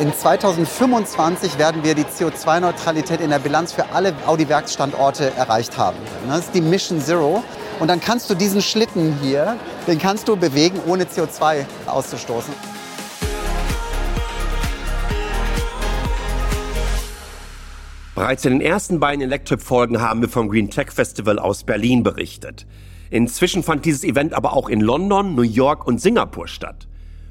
In 2025 werden wir die CO2-Neutralität in der Bilanz für alle Audi-Werksstandorte erreicht haben. Das ist die Mission Zero. Und dann kannst du diesen Schlitten hier, den kannst du bewegen, ohne CO2 auszustoßen. Bereits in den ersten beiden Electrip-Folgen haben wir vom Green Tech Festival aus Berlin berichtet. Inzwischen fand dieses Event aber auch in London, New York und Singapur statt.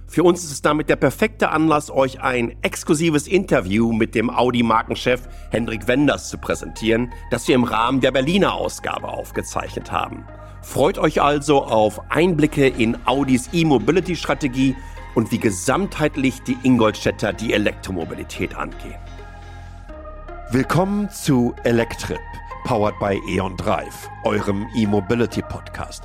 Für uns ist es damit der perfekte Anlass, euch ein exklusives Interview mit dem Audi-Markenchef Hendrik Wenders zu präsentieren, das wir im Rahmen der Berliner Ausgabe aufgezeichnet haben. Freut euch also auf Einblicke in Audis E-Mobility-Strategie und wie gesamtheitlich die Ingolstädter die Elektromobilität angehen. Willkommen zu Electrip, powered by E.ON Drive, eurem E-Mobility Podcast.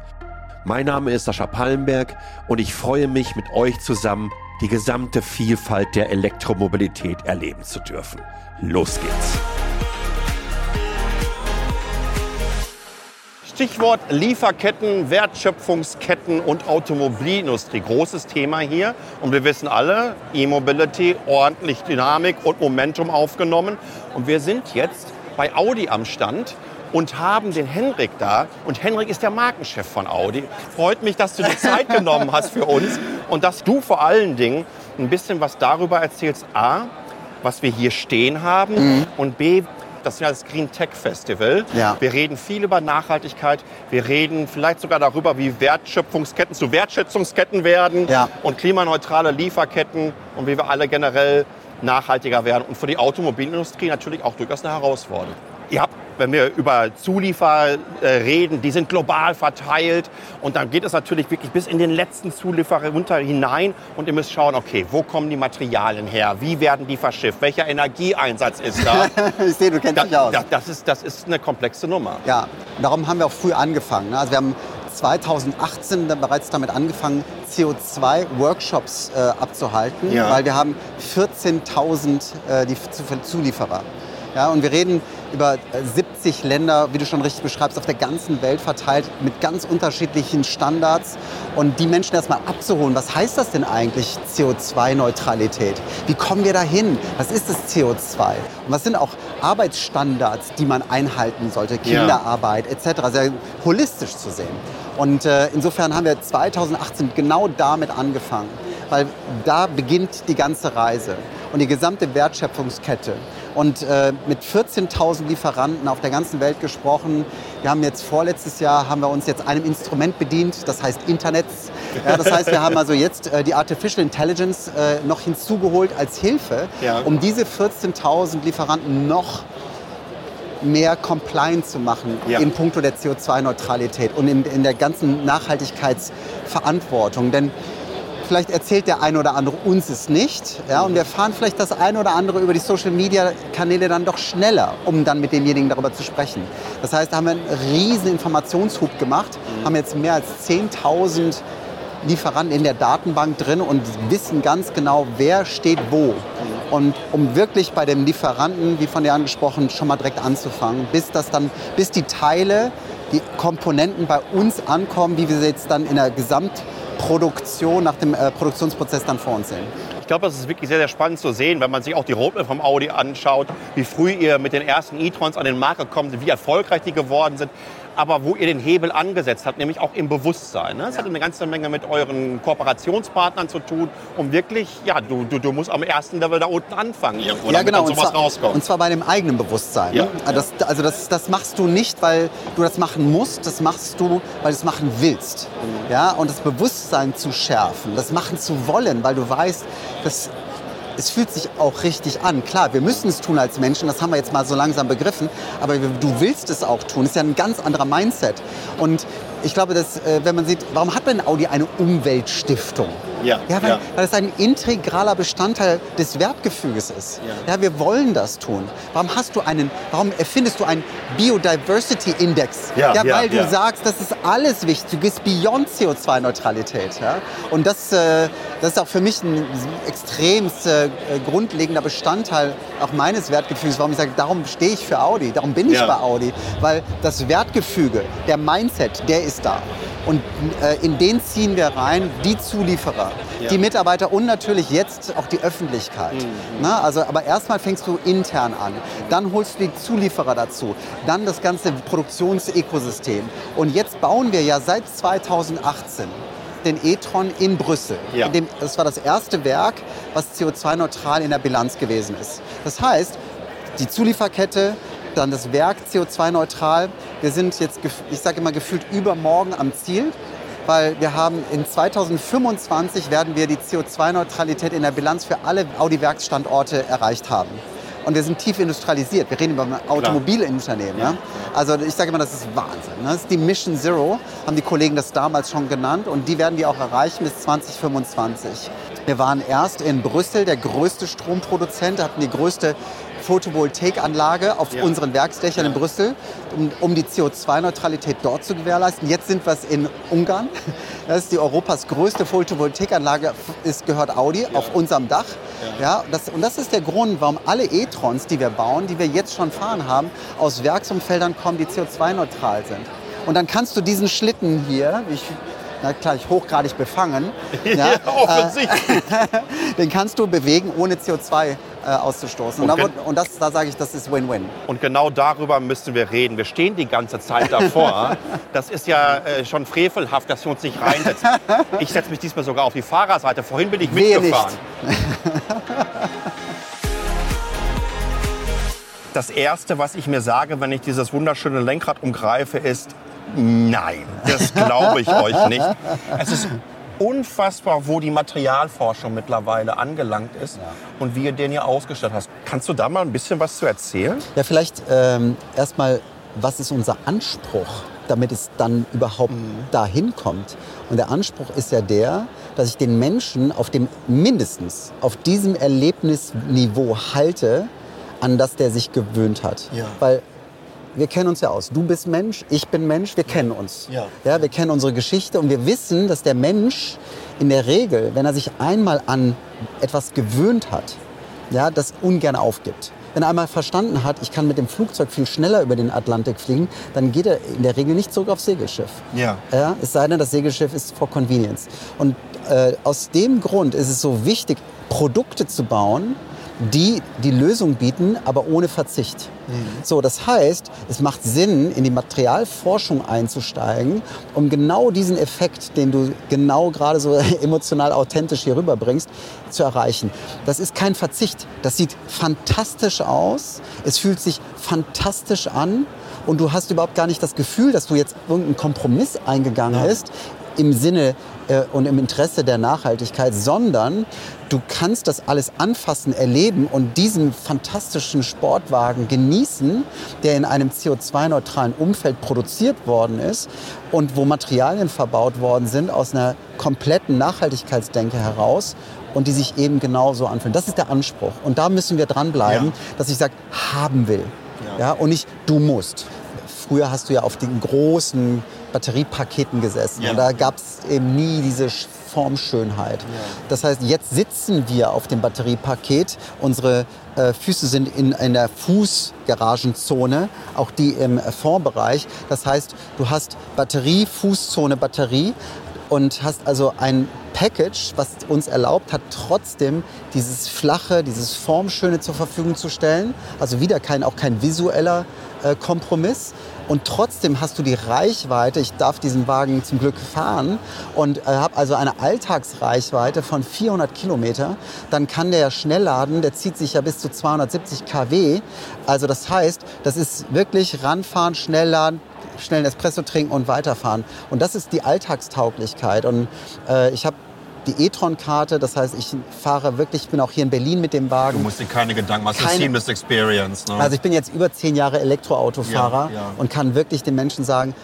Mein Name ist Sascha Pallenberg und ich freue mich mit euch zusammen die gesamte Vielfalt der Elektromobilität erleben zu dürfen. Los geht's! Stichwort Lieferketten, Wertschöpfungsketten und Automobilindustrie. Großes Thema hier. Und wir wissen alle, E-Mobility, ordentlich Dynamik und Momentum aufgenommen. Und wir sind jetzt bei Audi am Stand und haben den Henrik da. Und Henrik ist der Markenchef von Audi. Freut mich, dass du die Zeit genommen hast für uns und dass du vor allen Dingen ein bisschen was darüber erzählst. A, was wir hier stehen haben mhm. und B, das ist ja das Green Tech Festival. Ja. Wir reden viel über Nachhaltigkeit. Wir reden vielleicht sogar darüber, wie Wertschöpfungsketten zu Wertschätzungsketten werden ja. und klimaneutrale Lieferketten und wie wir alle generell nachhaltiger werden. Und für die Automobilindustrie natürlich auch durchaus eine Herausforderung. Ihr habt wenn wir über Zulieferer äh, reden, die sind global verteilt. Und dann geht es natürlich wirklich bis in den letzten Zulieferer runter hinein. Und ihr müsst schauen, okay, wo kommen die Materialien her? Wie werden die verschifft? Welcher Energieeinsatz ist da? ich sehe, du kennst da, dich aus. Das, das, ist, das ist eine komplexe Nummer. Ja, darum haben wir auch früh angefangen. Ne? Also wir haben 2018 dann bereits damit angefangen, CO2-Workshops äh, abzuhalten, ja. weil wir haben 14.000 äh, Zulieferer. Ja, und wir reden über 70 Länder, wie du schon richtig beschreibst, auf der ganzen Welt verteilt mit ganz unterschiedlichen Standards. Und die Menschen erstmal abzuholen, was heißt das denn eigentlich CO2-Neutralität? Wie kommen wir dahin? Was ist das CO2? Und was sind auch Arbeitsstandards, die man einhalten sollte? Kinderarbeit etc. Sehr holistisch zu sehen. Und äh, insofern haben wir 2018 genau damit angefangen, weil da beginnt die ganze Reise und die gesamte Wertschöpfungskette und äh, mit 14.000 Lieferanten auf der ganzen Welt gesprochen. Wir haben jetzt vorletztes Jahr haben wir uns jetzt einem Instrument bedient, das heißt Internet. Ja, das heißt, wir haben also jetzt äh, die Artificial Intelligence äh, noch hinzugeholt als Hilfe, ja. um diese 14.000 Lieferanten noch mehr compliant zu machen ja. in puncto der CO2-Neutralität und in, in der ganzen Nachhaltigkeitsverantwortung. Denn vielleicht erzählt der eine oder andere uns es nicht. Ja, und wir fahren vielleicht das eine oder andere über die Social-Media-Kanäle dann doch schneller, um dann mit demjenigen darüber zu sprechen. Das heißt, da haben wir einen riesen Informationshub gemacht, mhm. haben jetzt mehr als 10.000 Lieferanten in der Datenbank drin und wissen ganz genau, wer steht wo. Mhm. Und um wirklich bei dem Lieferanten, wie von dir angesprochen, schon mal direkt anzufangen, bis das dann, bis die Teile, die Komponenten bei uns ankommen, wie wir sie jetzt dann in der Gesamt Produktion, nach dem äh, Produktionsprozess dann vor uns sehen. Ich glaube, das ist wirklich sehr, sehr spannend zu sehen, wenn man sich auch die Roadmap vom Audi anschaut, wie früh ihr mit den ersten e-trons an den Markt gekommen sind, wie erfolgreich die geworden sind aber wo ihr den Hebel angesetzt habt, nämlich auch im Bewusstsein. Ne? Das ja. hat eine ganze Menge mit euren Kooperationspartnern zu tun, um wirklich, ja, du, du, du musst am ersten Level da unten anfangen, irgendwo, ja, genau. sowas und zwar, rauskommt. Und zwar bei dem eigenen Bewusstsein. Ja. Ne? Das, also das, das machst du nicht, weil du das machen musst, das machst du, weil du es machen willst. Mhm. Ja? Und das Bewusstsein zu schärfen, das machen zu wollen, weil du weißt, dass es fühlt sich auch richtig an. Klar, wir müssen es tun als Menschen, das haben wir jetzt mal so langsam begriffen, aber du willst es auch tun. Das ist ja ein ganz anderer Mindset. Und ich glaube, dass, äh, wenn man sieht, warum hat denn Audi eine Umweltstiftung? Ja, ja, weil, ja. weil es ein integraler Bestandteil des Wertgefüges ist. Ja. ja, wir wollen das tun. Warum hast du einen, warum erfindest du einen Biodiversity Index? Ja, ja weil du sagst, das ist alles wichtig. Du gehst beyond CO2-Neutralität. Ja? Und das, äh, das ist auch für mich ein extrem äh, grundlegender Bestandteil auch meines Wertgefüges, warum ich sage, darum stehe ich für Audi, darum bin ich bei Audi. Weil das Wertgefüge, der Mindset, der ist da. Und äh, in den ziehen wir rein die Zulieferer, ja. die Mitarbeiter und natürlich jetzt auch die Öffentlichkeit. Mhm. Na, also, aber erstmal fängst du intern an, dann holst du die Zulieferer dazu, dann das ganze Produktionsökosystem. Und jetzt bauen wir ja seit 2018 den e-tron in Brüssel. Ja. In dem, das war das erste Werk, was CO2-neutral in der Bilanz gewesen ist. Das heißt, die Zulieferkette, dann das Werk CO2-neutral. Wir sind jetzt, ich sage immer, gefühlt übermorgen am Ziel, weil wir haben in 2025 werden wir die CO2-Neutralität in der Bilanz für alle Audi-Werksstandorte erreicht haben. Und wir sind tief industrialisiert. Wir reden über ein Automobilunternehmen. Ja. Ne? Also ich sage immer, das ist Wahnsinn. Ne? Das ist die Mission Zero, haben die Kollegen das damals schon genannt. Und die werden wir auch erreichen bis 2025. Wir waren erst in Brüssel der größte Stromproduzent, hatten die größte Photovoltaikanlage auf ja. unseren Werksdächern ja. in Brüssel, um, um die CO2-Neutralität dort zu gewährleisten. Jetzt sind wir es in Ungarn. Das ist die Europas größte Photovoltaikanlage, ist, gehört Audi ja. auf unserem Dach. Ja. das, und das ist der Grund, warum alle E-Trons, die wir bauen, die wir jetzt schon fahren haben, aus Werksumfeldern kommen, die CO2-neutral sind. Und dann kannst du diesen Schlitten hier, ich na klar, ich hochgradig befangen. ja, ja offensichtlich. den kannst du bewegen, ohne CO2 äh, auszustoßen. Und, und, da, und das, da sage ich, das ist Win-Win. Und genau darüber müssen wir reden. Wir stehen die ganze Zeit davor. das ist ja äh, schon frevelhaft, dass wir uns nicht reinsetzen. Ich setze mich diesmal sogar auf die Fahrerseite. Vorhin bin ich Wehe mitgefahren. das Erste, was ich mir sage, wenn ich dieses wunderschöne Lenkrad umgreife, ist, Nein, das glaube ich euch nicht. Es ist unfassbar, wo die Materialforschung mittlerweile angelangt ist ja. und wie ihr den hier ausgestattet hast. Kannst du da mal ein bisschen was zu erzählen? Ja, vielleicht ähm, erstmal, was ist unser Anspruch, damit es dann überhaupt mhm. dahin kommt? Und der Anspruch ist ja der, dass ich den Menschen auf dem mindestens auf diesem Erlebnisniveau halte, an das der sich gewöhnt hat. Ja. Weil wir kennen uns ja aus. Du bist Mensch, ich bin Mensch, wir kennen uns. Ja. ja. Wir kennen unsere Geschichte und wir wissen, dass der Mensch in der Regel, wenn er sich einmal an etwas gewöhnt hat, ja, das ungern aufgibt. Wenn er einmal verstanden hat, ich kann mit dem Flugzeug viel schneller über den Atlantik fliegen, dann geht er in der Regel nicht zurück aufs Segelschiff. Ja. ja es sei denn, das Segelschiff ist for convenience. Und äh, aus dem Grund ist es so wichtig, Produkte zu bauen, die die Lösung bieten, aber ohne Verzicht. Mhm. So, das heißt, es macht Sinn, in die Materialforschung einzusteigen, um genau diesen Effekt, den du genau gerade so emotional authentisch hier rüberbringst, zu erreichen. Das ist kein Verzicht. Das sieht fantastisch aus. Es fühlt sich fantastisch an und du hast überhaupt gar nicht das Gefühl, dass du jetzt irgendeinen Kompromiss eingegangen ja. bist im Sinne äh, und im Interesse der Nachhaltigkeit, sondern du kannst das alles anfassen, erleben und diesen fantastischen Sportwagen genießen, der in einem CO2-neutralen Umfeld produziert worden ist und wo Materialien verbaut worden sind aus einer kompletten Nachhaltigkeitsdenke heraus und die sich eben genauso anfühlen. Das ist der Anspruch. Und da müssen wir dranbleiben, ja. dass ich sage, haben will. Ja. ja. und nicht du musst. Früher hast du ja auf den großen Batteriepaketen gesessen. Ja. Und da gab es eben nie diese Formschönheit. Ja. Das heißt, jetzt sitzen wir auf dem Batteriepaket. Unsere äh, Füße sind in, in der Fußgaragenzone, auch die im Fondbereich. Das heißt, du hast Batterie, Fußzone, Batterie und hast also ein Package, was uns erlaubt hat, trotzdem dieses flache, dieses Formschöne zur Verfügung zu stellen. Also wieder kein, auch kein visueller äh, Kompromiss, und trotzdem hast du die Reichweite, ich darf diesen Wagen zum Glück fahren und äh, habe also eine Alltagsreichweite von 400 Kilometer, dann kann der schnell laden, der zieht sich ja bis zu 270 kW. Also das heißt, das ist wirklich ranfahren, schnell laden, schnell einen Espresso trinken und weiterfahren. Und das ist die Alltagstauglichkeit. Und äh, ich habe die e-tron-Karte. Das heißt, ich fahre wirklich, ich bin auch hier in Berlin mit dem Wagen. Du musst dir keine Gedanken machen, keine, Seamless Experience. Ne? Also ich bin jetzt über zehn Jahre Elektroautofahrer ja, ja. und kann wirklich den Menschen sagen,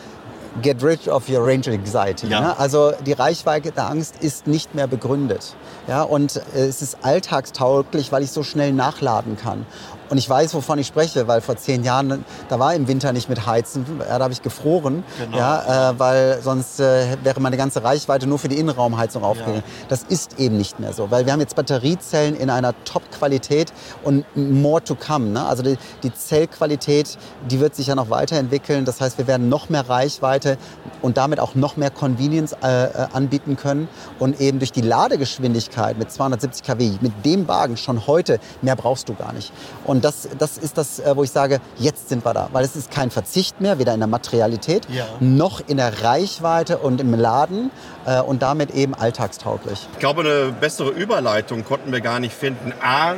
get rid of your range anxiety. Ja. Ne? Also die Reichweite der Angst ist nicht mehr begründet. Ja? Und äh, es ist alltagstauglich, weil ich so schnell nachladen kann. Und ich weiß, wovon ich spreche, weil vor zehn Jahren, da war im Winter nicht mit Heizen, da habe ich gefroren, genau. ja, äh, weil sonst äh, wäre meine ganze Reichweite nur für die Innenraumheizung aufgegangen. Ja. Das ist eben nicht mehr so, weil wir haben jetzt Batteriezellen in einer Top-Qualität und more to come. Ne? Also die, die Zellqualität, die wird sich ja noch weiterentwickeln. Das heißt, wir werden noch mehr Reichweite und damit auch noch mehr Convenience äh, äh anbieten können und eben durch die Ladegeschwindigkeit mit 270 kW, mit dem Wagen schon heute, mehr brauchst du gar nicht. Und das, das ist das, äh, wo ich sage, jetzt sind wir da. Weil es ist kein Verzicht mehr, weder in der Materialität ja. noch in der Reichweite und im Laden äh, und damit eben alltagstauglich. Ich glaube, eine bessere Überleitung konnten wir gar nicht finden. A,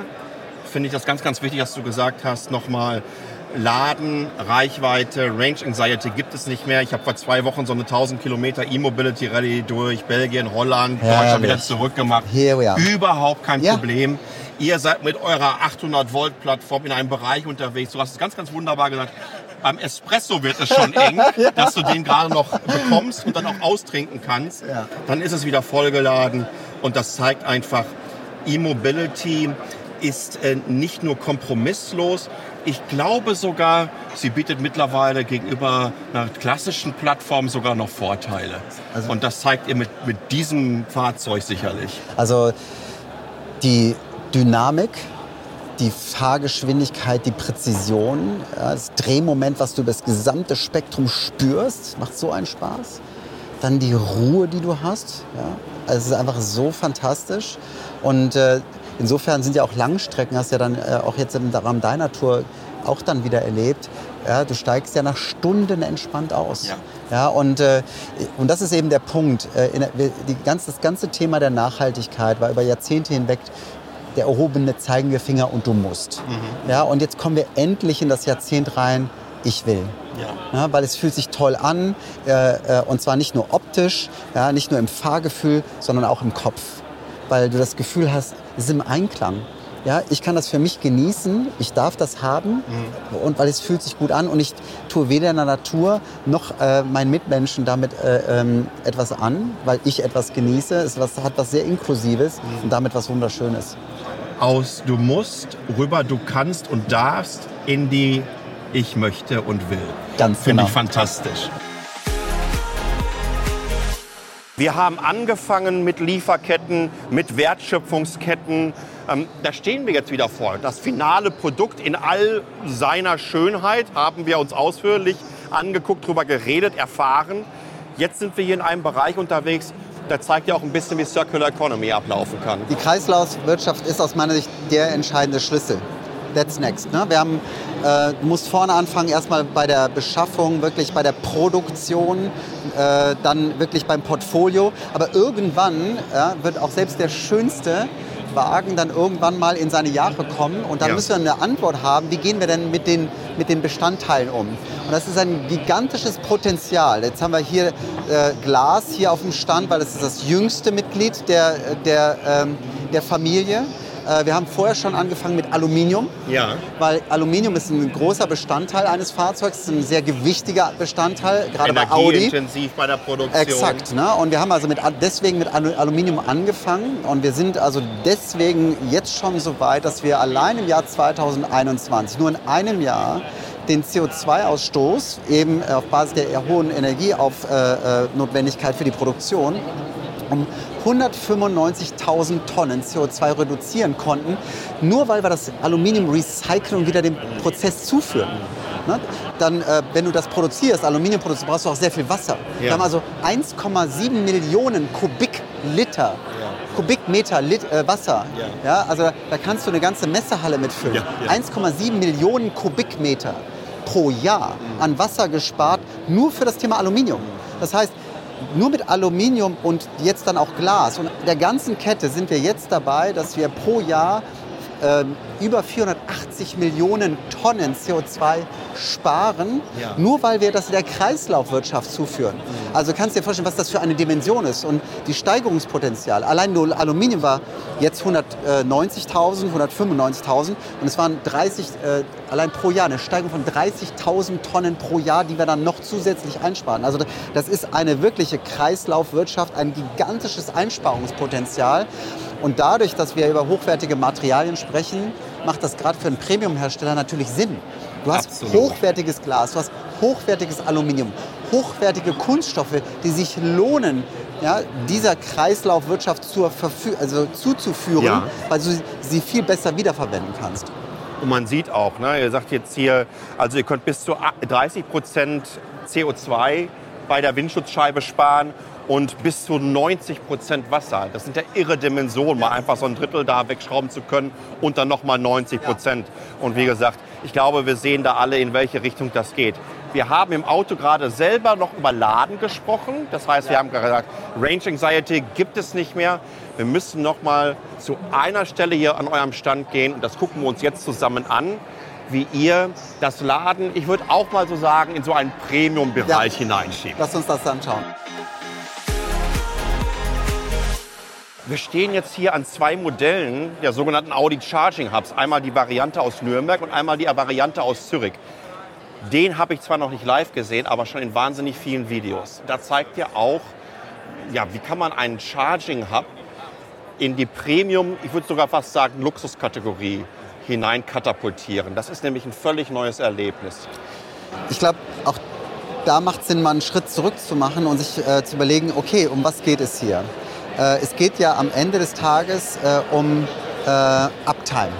finde ich das ganz, ganz wichtig, dass du gesagt hast, nochmal, Laden, Reichweite, Range Anxiety gibt es nicht mehr. Ich habe vor zwei Wochen so eine 1000 Kilometer E-Mobility Rallye durch Belgien, Holland, ja, Deutschland wieder zurückgemacht. Überhaupt kein ja. Problem. Ihr seid mit eurer 800 Volt Plattform in einem Bereich unterwegs. Du hast es ganz, ganz wunderbar gesagt. Beim Espresso wird es schon eng, ja. dass du den gerade noch bekommst und dann auch austrinken kannst. Ja. Dann ist es wieder vollgeladen und das zeigt einfach, E-Mobility ist äh, nicht nur kompromisslos, ich glaube sogar, sie bietet mittlerweile gegenüber einer klassischen Plattform sogar noch Vorteile. Also Und das zeigt ihr mit, mit diesem Fahrzeug sicherlich. Also die Dynamik, die Fahrgeschwindigkeit, die Präzision, das Drehmoment, was du über das gesamte Spektrum spürst, macht so einen Spaß. Dann die Ruhe, die du hast. Ja. Also es ist einfach so fantastisch. Und äh, insofern sind ja auch Langstrecken, hast du ja dann äh, auch jetzt im Rahmen deiner Tour auch dann wieder erlebt. Ja, du steigst ja nach Stunden entspannt aus. Ja. Ja, und, äh, und das ist eben der Punkt. Äh, der, die ganz, das ganze Thema der Nachhaltigkeit war über Jahrzehnte hinweg der erhobene zeigende Finger und du musst. Mhm. Ja, und jetzt kommen wir endlich in das Jahrzehnt rein, ich will. Ja. ja. weil es fühlt sich toll an äh, äh, und zwar nicht nur optisch, ja, nicht nur im Fahrgefühl, sondern auch im Kopf weil du das Gefühl hast, es ist im Einklang. Ja, ich kann das für mich genießen, ich darf das haben mhm. und weil es fühlt sich gut an und ich tue weder in der Natur noch äh, meinen Mitmenschen damit äh, ähm, etwas an, weil ich etwas genieße. Es was, hat was sehr Inklusives mhm. und damit was Wunderschönes. Aus du musst rüber du kannst und darfst in die ich möchte und will. Ganz Finde genau. ich fantastisch. Wir haben angefangen mit Lieferketten, mit Wertschöpfungsketten. Ähm, da stehen wir jetzt wieder vor. Das finale Produkt in all seiner Schönheit haben wir uns ausführlich angeguckt, darüber geredet, erfahren. Jetzt sind wir hier in einem Bereich unterwegs, der zeigt ja auch ein bisschen, wie Circular Economy ablaufen kann. Die Kreislaufwirtschaft ist aus meiner Sicht der entscheidende Schlüssel. That's next. Ne? Wir haben, äh, du musst vorne anfangen, erstmal bei der Beschaffung, wirklich bei der Produktion, äh, dann wirklich beim Portfolio. Aber irgendwann ja, wird auch selbst der schönste Wagen dann irgendwann mal in seine Jahre kommen und dann ja. müssen wir eine Antwort haben, wie gehen wir denn mit den, mit den Bestandteilen um. Und das ist ein gigantisches Potenzial. Jetzt haben wir hier äh, Glas hier auf dem Stand, weil das ist das jüngste Mitglied der, der, ähm, der Familie. Äh, wir haben vorher schon angefangen mit Aluminium, ja. weil Aluminium ist ein großer Bestandteil eines Fahrzeugs, ein sehr gewichtiger Bestandteil, gerade bei Audi. intensiv bei der Produktion. Exakt. Ne? Und wir haben also mit, deswegen mit Aluminium angefangen und wir sind also deswegen jetzt schon so weit, dass wir allein im Jahr 2021, nur in einem Jahr, den CO2-Ausstoß eben auf Basis der hohen Energienotwendigkeit für die Produktion um 195.000 Tonnen CO2 reduzieren konnten, nur weil wir das Aluminium recyceln und wieder dem Prozess zuführen. Ne? Dann, äh, wenn du das produzierst, Aluminium produzierst, brauchst du auch sehr viel Wasser. Ja. Wir haben also 1,7 Millionen Kubikliter Kubikmeter Lit, äh, Wasser. Ja. ja. also da kannst du eine ganze Messehalle mitfüllen. Ja, ja. 1,7 Millionen Kubikmeter pro Jahr mhm. an Wasser gespart, nur für das Thema Aluminium. Das heißt, nur mit Aluminium und jetzt dann auch Glas. Und der ganzen Kette sind wir jetzt dabei, dass wir pro Jahr über 480 Millionen Tonnen CO2 sparen, ja. nur weil wir das in der Kreislaufwirtschaft zuführen. Mhm. Also kannst du dir vorstellen, was das für eine Dimension ist. Und die Steigerungspotenzial, allein nur Aluminium war jetzt 190.000, 195.000 und es waren 30, äh, allein pro Jahr, eine Steigerung von 30.000 Tonnen pro Jahr, die wir dann noch zusätzlich einsparen. Also das ist eine wirkliche Kreislaufwirtschaft, ein gigantisches Einsparungspotenzial. Und dadurch, dass wir über hochwertige Materialien sprechen, macht das gerade für einen Premium-Hersteller natürlich Sinn. Du hast Absolut. hochwertiges Glas, du hast hochwertiges Aluminium, hochwertige Kunststoffe, die sich lohnen, ja, dieser Kreislaufwirtschaft zur also zuzuführen, ja. weil du sie viel besser wiederverwenden kannst. Und man sieht auch, ne, ihr sagt jetzt hier, also ihr könnt bis zu 30 Prozent CO2 bei der Windschutzscheibe sparen und bis zu 90 Prozent Wasser. Das sind ja irre Dimensionen, mal einfach so ein Drittel da wegschrauben zu können und dann nochmal 90 Prozent. Und wie gesagt, ich glaube, wir sehen da alle, in welche Richtung das geht. Wir haben im Auto gerade selber noch über Laden gesprochen. Das heißt, wir haben gesagt, Range Anxiety gibt es nicht mehr. Wir müssen noch mal zu einer Stelle hier an eurem Stand gehen und das gucken wir uns jetzt zusammen an wie ihr das Laden, ich würde auch mal so sagen, in so einen Premium-Bereich ja. hineinschiebt. Lass uns das anschauen. Wir stehen jetzt hier an zwei Modellen der sogenannten Audi Charging Hubs. Einmal die Variante aus Nürnberg und einmal die Variante aus Zürich. Den habe ich zwar noch nicht live gesehen, aber schon in wahnsinnig vielen Videos. Da zeigt ihr auch, ja, wie kann man einen Charging Hub in die Premium, ich würde sogar fast sagen Luxuskategorie hinein katapultieren. Das ist nämlich ein völlig neues Erlebnis. Ich glaube, auch da macht es Sinn, mal einen Schritt zurück zu machen und sich äh, zu überlegen, okay, um was geht es hier? Äh, es geht ja am Ende des Tages äh, um äh, Uptime,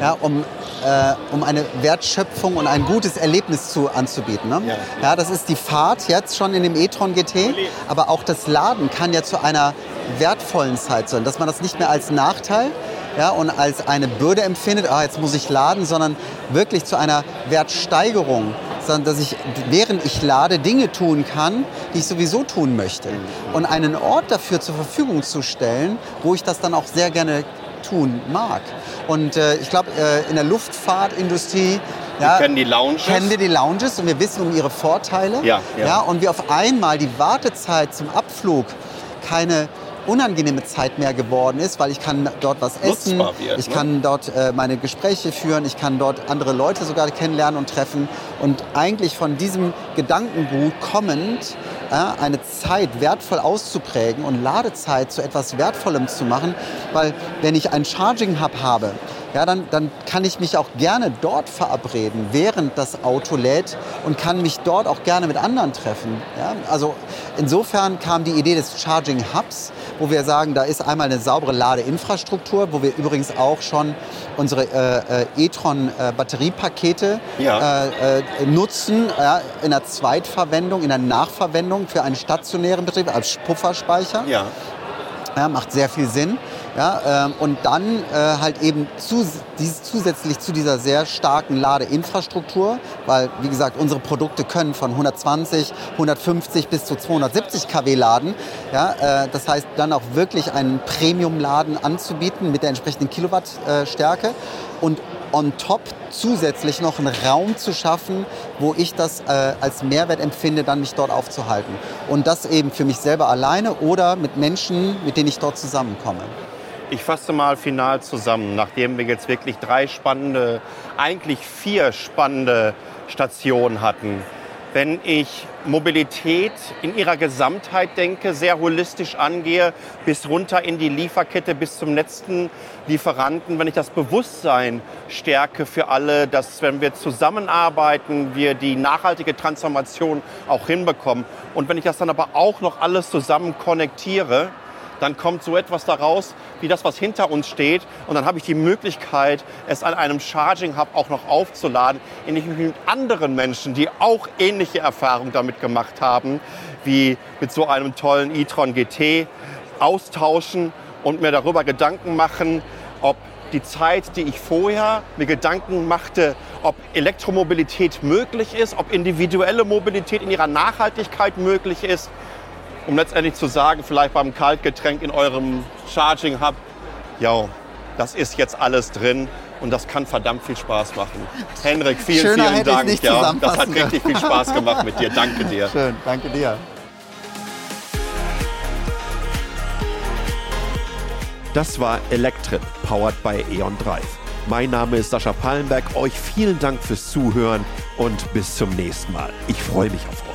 ja, um äh, um eine Wertschöpfung und ein gutes Erlebnis zu, anzubieten. Ne? Ja. ja, das ist die Fahrt jetzt schon in dem e-tron GT, aber auch das Laden kann ja zu einer wertvollen Zeit sein, dass man das nicht mehr als Nachteil ja, und als eine Bürde empfindet, ah, jetzt muss ich laden, sondern wirklich zu einer Wertsteigerung sondern dass ich, während ich lade, Dinge tun kann, die ich sowieso tun möchte. Und einen Ort dafür zur Verfügung zu stellen, wo ich das dann auch sehr gerne tun mag. Und äh, ich glaube, äh, in der Luftfahrtindustrie ja, wir kennen die Lounges. Kennen wir die Lounges und wir wissen um ihre Vorteile. Ja, ja. ja, und wir auf einmal die Wartezeit zum Abflug keine unangenehme Zeit mehr geworden ist, weil ich kann dort was essen, wird, ich ne? kann dort äh, meine Gespräche führen, ich kann dort andere Leute sogar kennenlernen und treffen. Und eigentlich von diesem Gedankengut kommend äh, eine Zeit wertvoll auszuprägen und Ladezeit zu etwas Wertvollem zu machen, weil wenn ich einen Charging Hub habe, ja, dann, dann kann ich mich auch gerne dort verabreden, während das Auto lädt und kann mich dort auch gerne mit anderen treffen. Ja, also insofern kam die Idee des Charging Hubs, wo wir sagen, da ist einmal eine saubere Ladeinfrastruktur, wo wir übrigens auch schon unsere äh, äh e-tron äh, Batteriepakete ja. äh, äh, nutzen ja, in der Zweitverwendung, in der Nachverwendung für einen stationären Betrieb als Pufferspeicher. Ja. Ja, macht sehr viel Sinn. Ja, ähm, und dann äh, halt eben zu, dies, zusätzlich zu dieser sehr starken Ladeinfrastruktur, weil wie gesagt, unsere Produkte können von 120, 150 bis zu 270 kW laden. Ja, äh, das heißt, dann auch wirklich einen Premium-Laden anzubieten mit der entsprechenden Kilowattstärke. und on top zusätzlich noch einen Raum zu schaffen, wo ich das äh, als Mehrwert empfinde, dann mich dort aufzuhalten. Und das eben für mich selber alleine oder mit Menschen, mit denen ich dort zusammenkomme. Ich fasse mal final zusammen, nachdem wir jetzt wirklich drei spannende, eigentlich vier spannende Stationen hatten. Wenn ich Mobilität in ihrer Gesamtheit denke, sehr holistisch angehe, bis runter in die Lieferkette, bis zum letzten Lieferanten, wenn ich das Bewusstsein stärke für alle, dass wenn wir zusammenarbeiten, wir die nachhaltige Transformation auch hinbekommen. Und wenn ich das dann aber auch noch alles zusammen konnektiere, dann kommt so etwas daraus wie das, was hinter uns steht. Und dann habe ich die Möglichkeit, es an einem Charging Hub auch noch aufzuladen, indem ich mich mit anderen Menschen, die auch ähnliche Erfahrungen damit gemacht haben, wie mit so einem tollen e-tron GT, austauschen und mir darüber Gedanken machen, ob die Zeit, die ich vorher mir Gedanken machte, ob Elektromobilität möglich ist, ob individuelle Mobilität in ihrer Nachhaltigkeit möglich ist, um letztendlich zu sagen, vielleicht beim Kaltgetränk in eurem Charging Hub, ja, das ist jetzt alles drin und das kann verdammt viel Spaß machen. Henrik, vielen, Schöner vielen Dank. Ja, das hat richtig viel Spaß gemacht mit dir. Danke dir. Schön, danke dir. Das war Electrip, powered by E.ON Drive. Mein Name ist Sascha Pallenberg. Euch vielen Dank fürs Zuhören und bis zum nächsten Mal. Ich freue mich auf euch.